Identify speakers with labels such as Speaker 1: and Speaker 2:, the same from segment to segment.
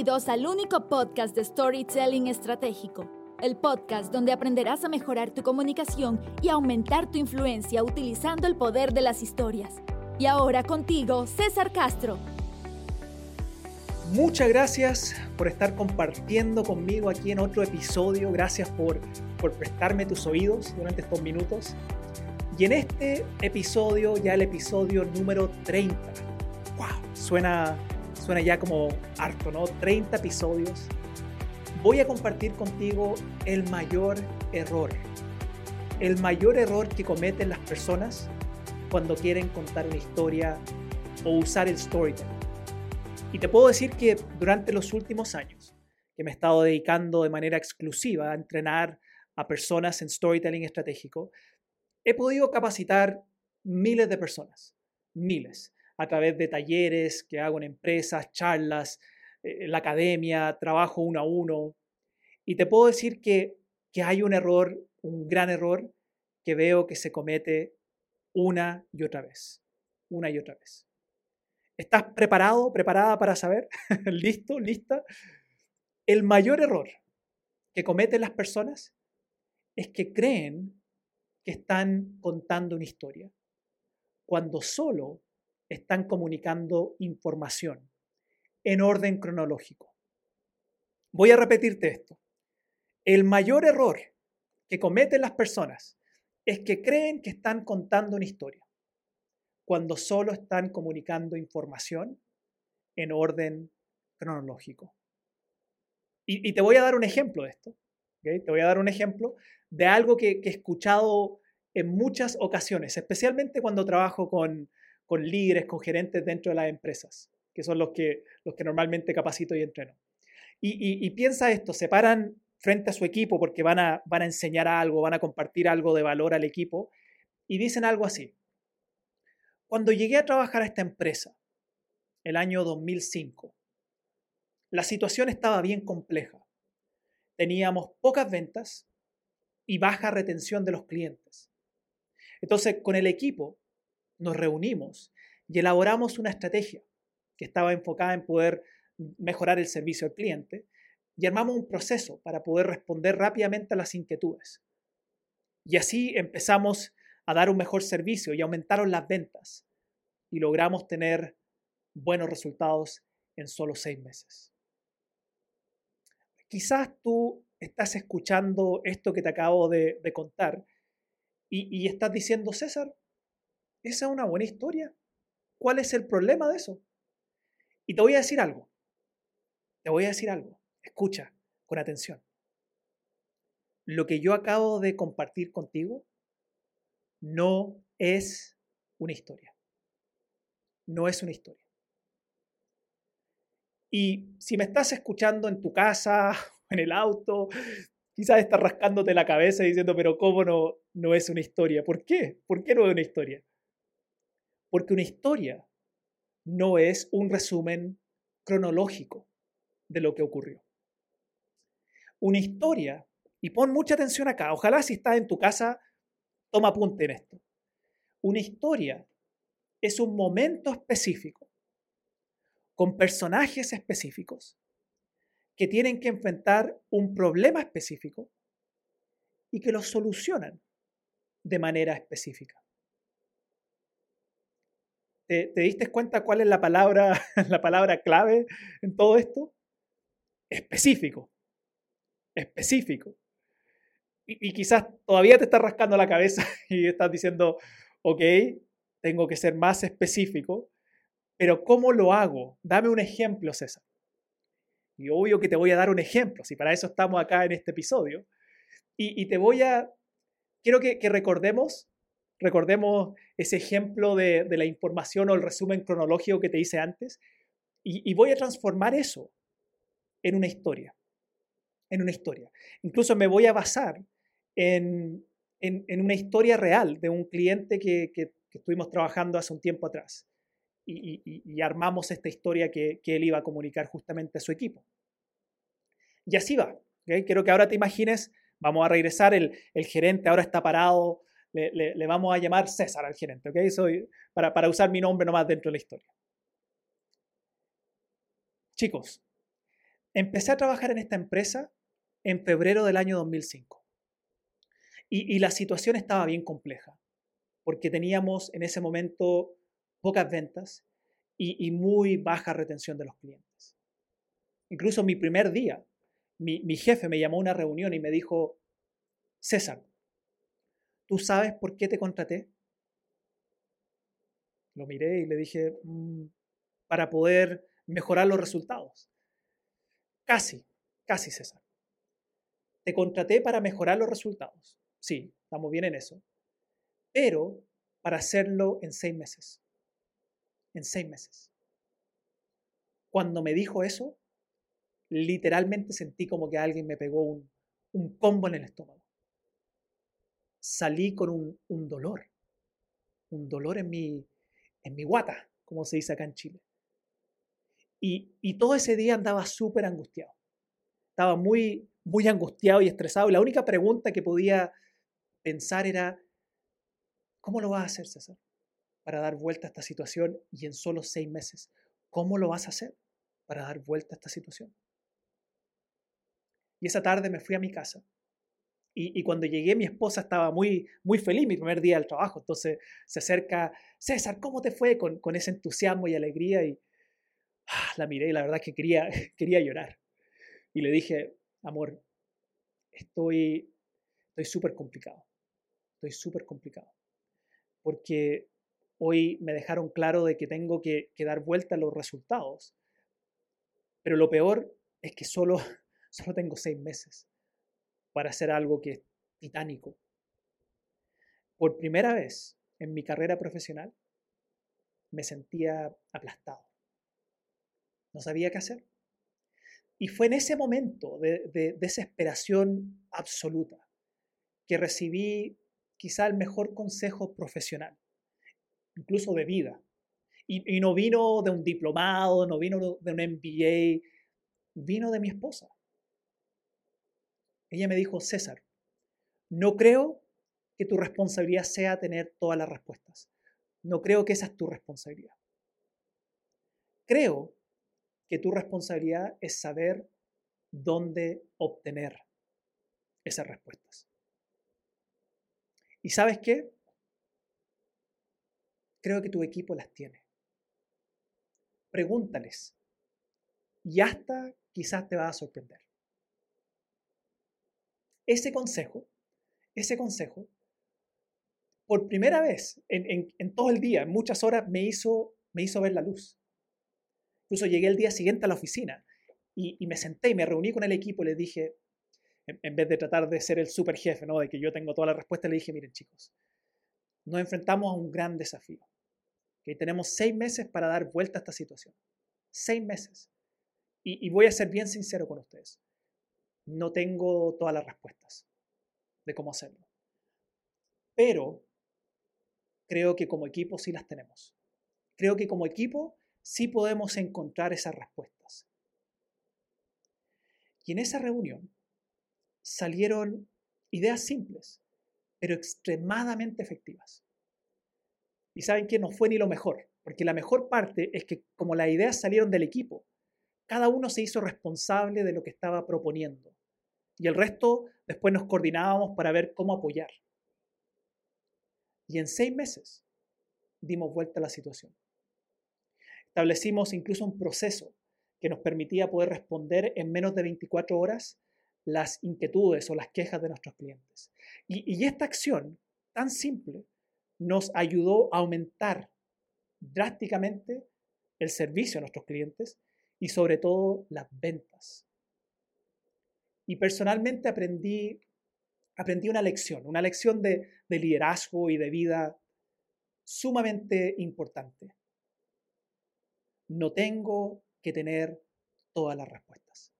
Speaker 1: Bienvenidos al único podcast de Storytelling Estratégico, el podcast donde aprenderás a mejorar tu comunicación y aumentar tu influencia utilizando el poder de las historias. Y ahora contigo, César Castro.
Speaker 2: Muchas gracias por estar compartiendo conmigo aquí en otro episodio. Gracias por, por prestarme tus oídos durante estos minutos. Y en este episodio, ya el episodio número 30. ¡Wow! Suena suena ya como harto, ¿no? 30 episodios. Voy a compartir contigo el mayor error. El mayor error que cometen las personas cuando quieren contar una historia o usar el storytelling. Y te puedo decir que durante los últimos años, que me he estado dedicando de manera exclusiva a entrenar a personas en storytelling estratégico, he podido capacitar miles de personas, miles a través de talleres que hago en empresas, charlas, eh, la academia, trabajo uno a uno. Y te puedo decir que, que hay un error, un gran error, que veo que se comete una y otra vez, una y otra vez. ¿Estás preparado, preparada para saber? ¿Listo, lista? El mayor error que cometen las personas es que creen que están contando una historia, cuando solo están comunicando información en orden cronológico. Voy a repetirte esto. El mayor error que cometen las personas es que creen que están contando una historia cuando solo están comunicando información en orden cronológico. Y, te voy a dar un ejemplo de esto. Te voy a dar un ejemplo de algo que, que he escuchado en muchas ocasiones, especialmente cuando trabajo con, con líderes, con gerentes dentro de las empresas, que son los que, los que normalmente capacito y entreno. Y, piensa esto, se paran frente a su equipo porque van a, van a enseñar algo, van a compartir algo de valor al equipo y dicen algo así. Cuando llegué a trabajar a esta empresa, el año 2005, la situación estaba bien compleja. Teníamos pocas ventas y baja retención de los clientes. Entonces, con el equipo nos reunimos y elaboramos una estrategia que estaba enfocada en poder mejorar el servicio al cliente y armamos un proceso para poder responder rápidamente a las inquietudes. Y así empezamos a dar un mejor servicio y aumentaron las ventas y logramos tener buenos resultados en solo seis meses. Quizás tú estás escuchando esto que te acabo de, contar y, estás diciendo, César, esa es una buena historia. ¿Cuál es el problema de eso? Y te voy a decir algo. Te voy a decir algo. Escucha con atención. Lo que yo acabo de compartir contigo no es una historia. No es una historia. Y si me estás escuchando en tu casa, en el auto, quizás estás rascándote la cabeza diciendo, pero ¿cómo no, no es una historia? ¿Por qué? ¿Por qué no es una historia? Porque una historia no es un resumen cronológico de lo que ocurrió. Una historia, y pon mucha atención acá, ojalá si estás en tu casa, toma apunte en esto. Una historia es un momento específico, con personajes específicos, que tienen que enfrentar un problema específico y que lo solucionan de manera específica. ¿Te, diste cuenta cuál es la palabra, la palabra clave en todo esto? Específico. Específico. Y, quizás todavía te estás rascando la cabeza y estás diciendo, ok, tengo que ser más específico, pero ¿cómo lo hago? Dame un ejemplo, César. Y obvio que te voy a dar un ejemplo, si para eso estamos acá en este episodio. Y, te voy a, quiero que, que recordemos Recordemos ese ejemplo de, la información o el resumen cronológico que te hice antes. Y, voy a transformar eso en una historia. En una historia. Incluso me voy a basar en, una historia real de un cliente que, estuvimos trabajando hace un tiempo atrás. Y, armamos esta historia que, él iba a comunicar justamente a su equipo. Y así va. Quiero que ahora te imagines, vamos a regresar, el, el gerente ahora está parado le, vamos a llamar César al gerente, ¿ok? Soy, para, para usar mi nombre nomás dentro de la historia. Chicos, empecé a trabajar en esta empresa en febrero del año 2005. Y, y la situación estaba bien compleja, porque teníamos en ese momento pocas ventas y, muy baja retención de los clientes. Incluso mi primer día, mi, mi jefe me llamó a una reunión y me dijo, César, ¿tú sabes por qué te contraté? Lo miré y le dije, mm, para poder mejorar los resultados. Casi, casi César. Te contraté para mejorar los resultados. Sí, estamos bien en eso. Pero para hacerlo en seis meses en seis meses. Cuando me dijo eso, literalmente sentí como que alguien me pegó un, un combo en el estómago. Salí con un, un dolor, un dolor en mi, en mi guata, como se dice acá en Chile. Y, y todo ese día andaba súper angustiado. Estaba muy, muy angustiado y estresado. Y la única pregunta que podía pensar era, ¿cómo lo vas a hacer, César? para dar vuelta a esta situación y en solo seis meses. ¿Cómo lo vas a hacer para dar vuelta a esta situación? Y esa tarde me fui a mi casa y, cuando llegué mi esposa estaba muy, muy feliz, mi primer día del trabajo, entonces se acerca, César, ¿cómo te fue? Con, con ese entusiasmo y alegría y ah, la miré y la verdad que quería, quería llorar. Y le dije, amor, estoy estoy súper complicado, estoy súper complicado, porque Hoy me dejaron claro de que tengo que, dar vuelta a los resultados. Pero lo peor es que solo, solo tengo seis meses para hacer algo que es titánico. Por primera vez en mi carrera profesional me sentía aplastado. No sabía qué hacer. Y fue en ese momento de desesperación absoluta que recibí quizá el mejor consejo profesional incluso de vida. Y, no vino de un diplomado, no vino de un MBA, vino de mi esposa. Ella me dijo, César, no creo que tu responsabilidad sea tener todas las respuestas. No creo que esa es tu responsabilidad. Creo que tu responsabilidad es saber dónde obtener esas respuestas. ¿Y sabes qué? Creo que tu equipo las tiene. Pregúntales y hasta quizás te va a sorprender. Ese consejo, ese consejo, por primera vez en, todo el día, en muchas horas, me hizo, me hizo ver la luz. Incluso llegué el día siguiente a la oficina y, me senté y me reuní con el equipo y les dije, en, vez de tratar de ser el super jefe, ¿no? de que yo tengo toda la respuesta, le dije, miren chicos, nos enfrentamos a un gran desafío. Que tenemos seis meses para dar vuelta a esta situación. Seis meses. Y voy a ser bien sincero con ustedes. No tengo todas las respuestas de cómo hacerlo. Pero creo que como equipo sí las tenemos. Creo que como equipo sí podemos encontrar esas respuestas. Y en esa reunión salieron ideas simples, pero extremadamente efectivas. Y saben que no fue ni lo mejor, porque la mejor parte es que como las ideas salieron del equipo, cada uno se hizo responsable de lo que estaba proponiendo. Y el resto después nos coordinábamos para ver cómo apoyar. Y en seis meses dimos vuelta a la situación. Establecimos incluso un proceso que nos permitía poder responder en menos de 24 horas las inquietudes o las quejas de nuestros clientes. Y, y esta acción tan simple nos ayudó a aumentar drásticamente el servicio a nuestros clientes y sobre todo las ventas. Y personalmente aprendí, aprendí una lección, una lección de, de liderazgo y de vida sumamente importante. No tengo que tener todas las respuestas.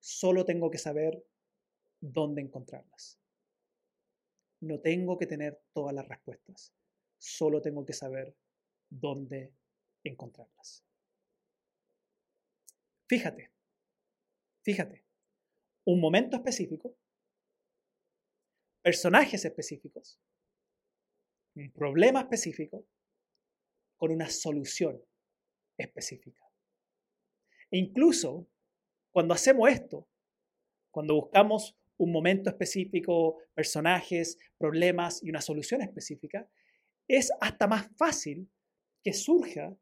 Speaker 2: Solo tengo que saber dónde encontrarlas. No tengo que tener todas las respuestas, solo tengo que saber dónde encontrarlas. Fíjate, fíjate, un momento específico, personajes específicos, un problema específico con una solución específica. E incluso cuando hacemos esto, cuando buscamos un momento específico, personajes, problemas y una solución específica, es hasta más fácil que surja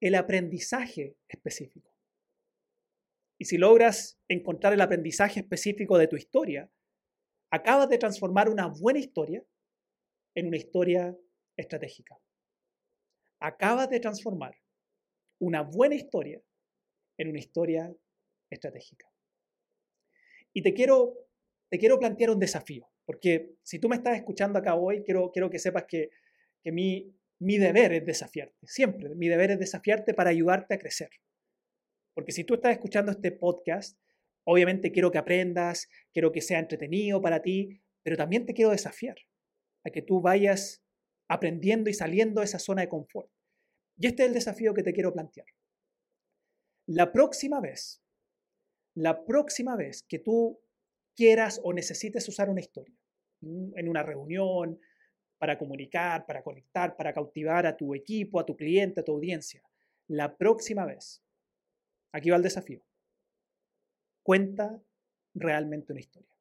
Speaker 2: el aprendizaje específico. Y si logras encontrar el aprendizaje específico de tu historia, acabas de transformar una buena historia en una historia estratégica. Acabas de transformar una buena historia en una historia estratégica. Y te quiero te quiero plantear un desafío, porque si tú me estás escuchando acá hoy, quiero, quiero que sepas que, que mi, mi deber es desafiarte, siempre, mi deber es desafiarte para ayudarte a crecer. Porque si tú estás escuchando este podcast, obviamente quiero que aprendas, quiero que sea entretenido para ti, pero también te quiero desafiar a que tú vayas aprendiendo y saliendo de esa zona de confort. Y este es el desafío que te quiero plantear. La próxima vez, la próxima vez que tú quieras o necesites usar una historia en una reunión, para comunicar, para conectar, para cautivar a tu equipo, a tu cliente, a tu audiencia. La próxima vez, aquí va el desafío, cuenta realmente una historia.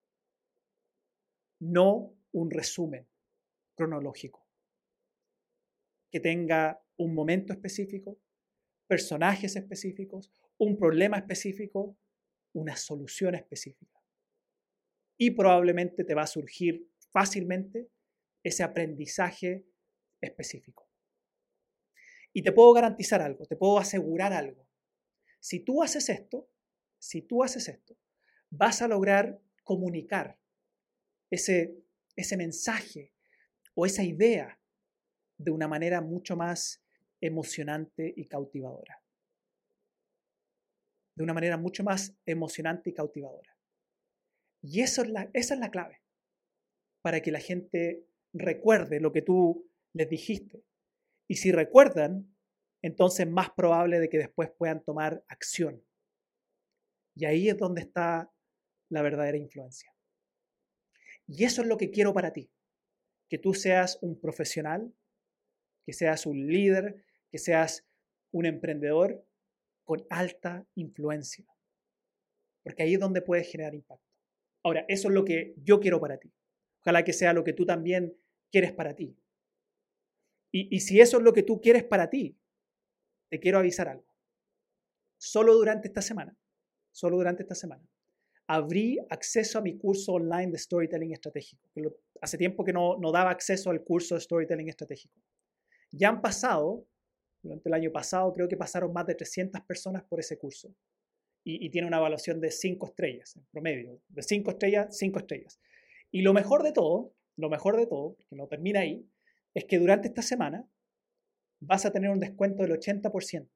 Speaker 2: No un resumen cronológico que tenga un momento específico, personajes específicos, un problema específico, una solución específica y probablemente te va a surgir fácilmente ese aprendizaje específico. Y te puedo garantizar algo, te puedo asegurar algo. Si tú haces esto, si tú haces esto, vas a lograr comunicar ese, ese mensaje o esa idea de una manera mucho más emocionante y cautivadora. De una manera mucho más emocionante y cautivadora. Y eso es la, esa es la clave para que la gente recuerde lo que tú les dijiste. Y si recuerdan, entonces es más probable de que después puedan tomar acción. Y ahí es donde está la verdadera influencia. Y eso es lo que quiero para ti, que tú seas un profesional, que seas un líder, que seas un emprendedor con alta influencia. Porque ahí es donde puedes generar impacto. Ahora, eso es lo que yo quiero para ti. Ojalá que sea lo que tú también quieres para ti. Y, si eso es lo que tú quieres para ti, te quiero avisar algo. Solo durante esta semana, solo durante esta semana, abrí acceso a mi curso online de Storytelling Estratégico. hace tiempo que no, no daba acceso al curso de Storytelling Estratégico. Ya han pasado, durante el año pasado, creo que pasaron más de 300 personas por ese curso y, tiene una evaluación de 5 estrellas en promedio. De 5 estrellas, 5 estrellas. Y lo mejor de todo, lo mejor de todo, que no termina ahí, es que durante esta semana vas a tener un descuento del 80%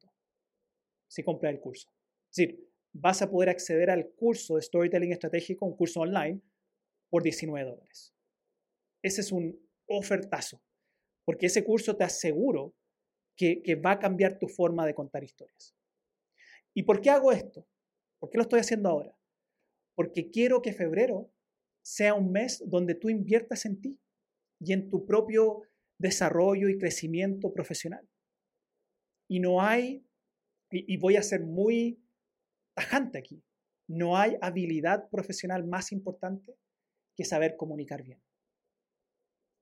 Speaker 2: si compras el curso. Es decir, vas a poder acceder al curso de Storytelling Estratégico, un curso online, por 19 dólares. Ese es un ofertazo, porque ese curso te aseguro que, que va a cambiar tu forma de contar historias. ¿Y por qué hago esto? ¿Por qué lo estoy haciendo ahora? Porque quiero que febrero sea un mes donde tú inviertas en ti y en tu propio desarrollo y crecimiento profesional. Y no hay, y, voy a ser muy tajante aquí, no hay habilidad profesional más importante que saber comunicar bien.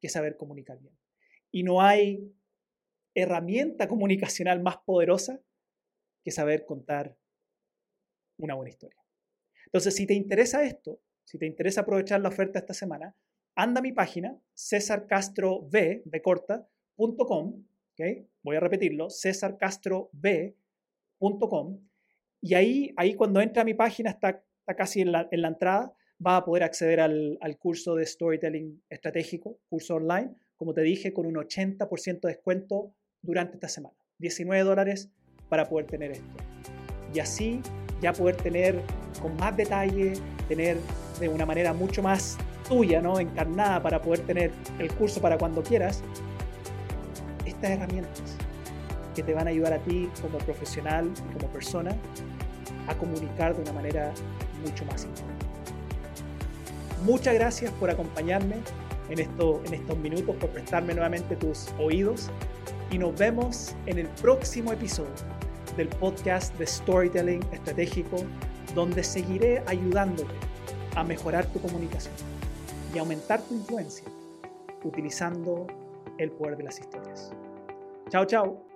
Speaker 2: Que saber comunicar bien. Y no hay herramienta comunicacional más poderosa que saber contar una buena historia. Entonces, si te interesa esto, si te interesa aprovechar la oferta esta semana, anda a mi página, cesarcastrov.com, ¿okay? voy a repetirlo, cesarcastrov.com, y ahí, ahí cuando entra a mi página, está, está casi en la, en la, entrada, vas a poder acceder al, al curso de Storytelling Estratégico, curso online, como te dije, con un 80% de descuento durante esta semana. 19 dólares para poder tener esto. Y así ya poder tener con más detalle, tener de una manera mucho más tuya, ¿no? encarnada para poder tener el curso para cuando quieras, estas herramientas que te van a ayudar a ti como profesional y como persona a comunicar de una manera mucho más importante. Muchas gracias por acompañarme en, en estos minutos, por prestarme nuevamente tus oídos y nos vemos en el próximo episodio del podcast de Storytelling Estratégico, donde seguiré ayudándote a mejorar tu comunicación y aumentar tu influencia utilizando el poder de las historias. Chao, chao.